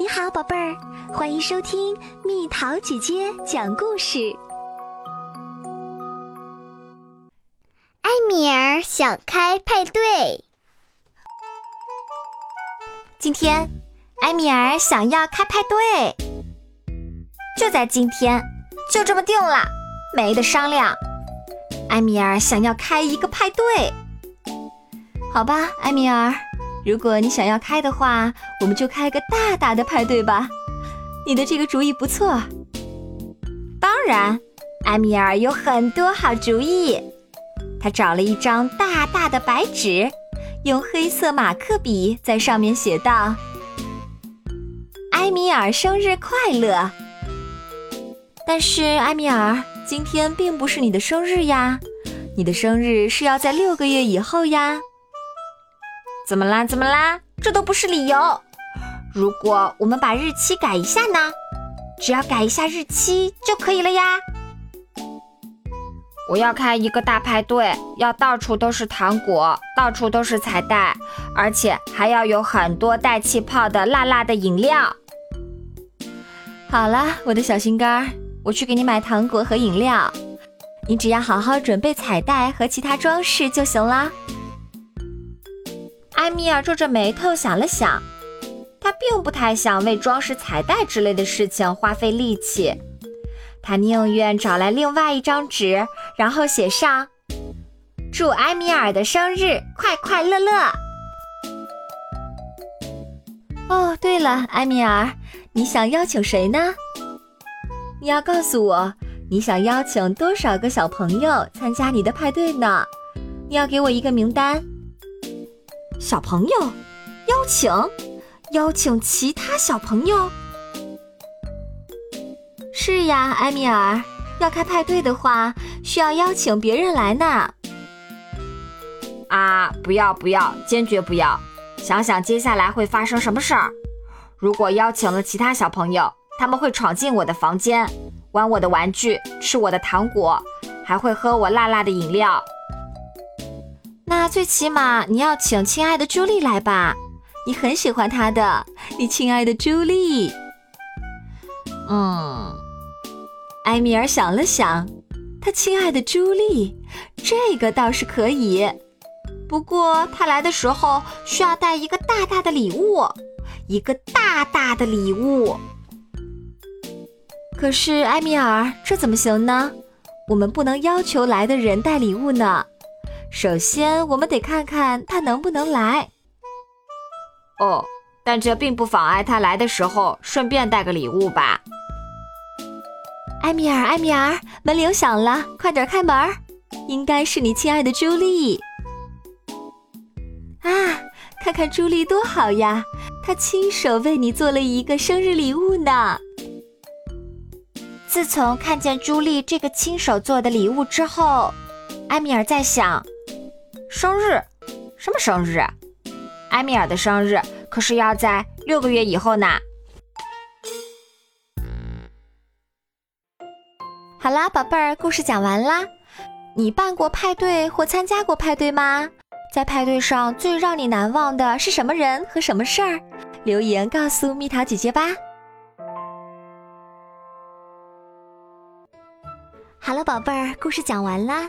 你好，宝贝儿，欢迎收听蜜桃姐姐讲故事。埃米尔想开派对。今天，埃米尔想要开派对，就在今天，就这么定了，没得商量。埃米尔想要开一个派对，好吧，埃米尔。如果你想要开的话，我们就开个大大的派对吧。你的这个主意不错。当然，埃米尔有很多好主意。他找了一张大大的白纸，用黑色马克笔在上面写道：“埃米尔生日快乐。”但是，埃米尔，今天并不是你的生日呀，你的生日是要在六个月以后呀。怎么啦？怎么啦？这都不是理由。如果我们把日期改一下呢？只要改一下日期就可以了呀。我要开一个大派对，要到处都是糖果，到处都是彩带，而且还要有很多带气泡的辣辣的饮料。好了，我的小心肝儿，我去给你买糖果和饮料。你只要好好准备彩带和其他装饰就行了。埃米尔皱着眉头想了想，他并不太想为装饰彩带之类的事情花费力气，他宁愿找来另外一张纸，然后写上“祝埃米尔的生日快快乐乐”。哦，对了，埃米尔，你想邀请谁呢？你要告诉我，你想邀请多少个小朋友参加你的派对呢？你要给我一个名单。小朋友，邀请，邀请其他小朋友。是呀，埃米尔，要开派对的话，需要邀请别人来呢。啊，不要不要，坚决不要！想想接下来会发生什么事儿。如果邀请了其他小朋友，他们会闯进我的房间，玩我的玩具，吃我的糖果，还会喝我辣辣的饮料。那最起码你要请亲爱的朱莉来吧，你很喜欢她的，你亲爱的朱莉。嗯，埃米尔想了想，他亲爱的朱莉，这个倒是可以。不过他来的时候需要带一个大大的礼物，一个大大的礼物。可是埃米尔，这怎么行呢？我们不能要求来的人带礼物呢。首先，我们得看看他能不能来。哦，但这并不妨碍他来的时候顺便带个礼物吧。埃米尔，埃米尔，门铃响了，快点开门！应该是你亲爱的朱莉。啊，看看朱莉多好呀，她亲手为你做了一个生日礼物呢。自从看见朱莉这个亲手做的礼物之后，埃米尔在想。生日？什么生日？埃米尔的生日可是要在六个月以后呢。好啦，宝贝儿，故事讲完啦。你办过派对或参加过派对吗？在派对上最让你难忘的是什么人和什么事儿？留言告诉蜜桃姐姐吧。好了，宝贝儿，故事讲完啦。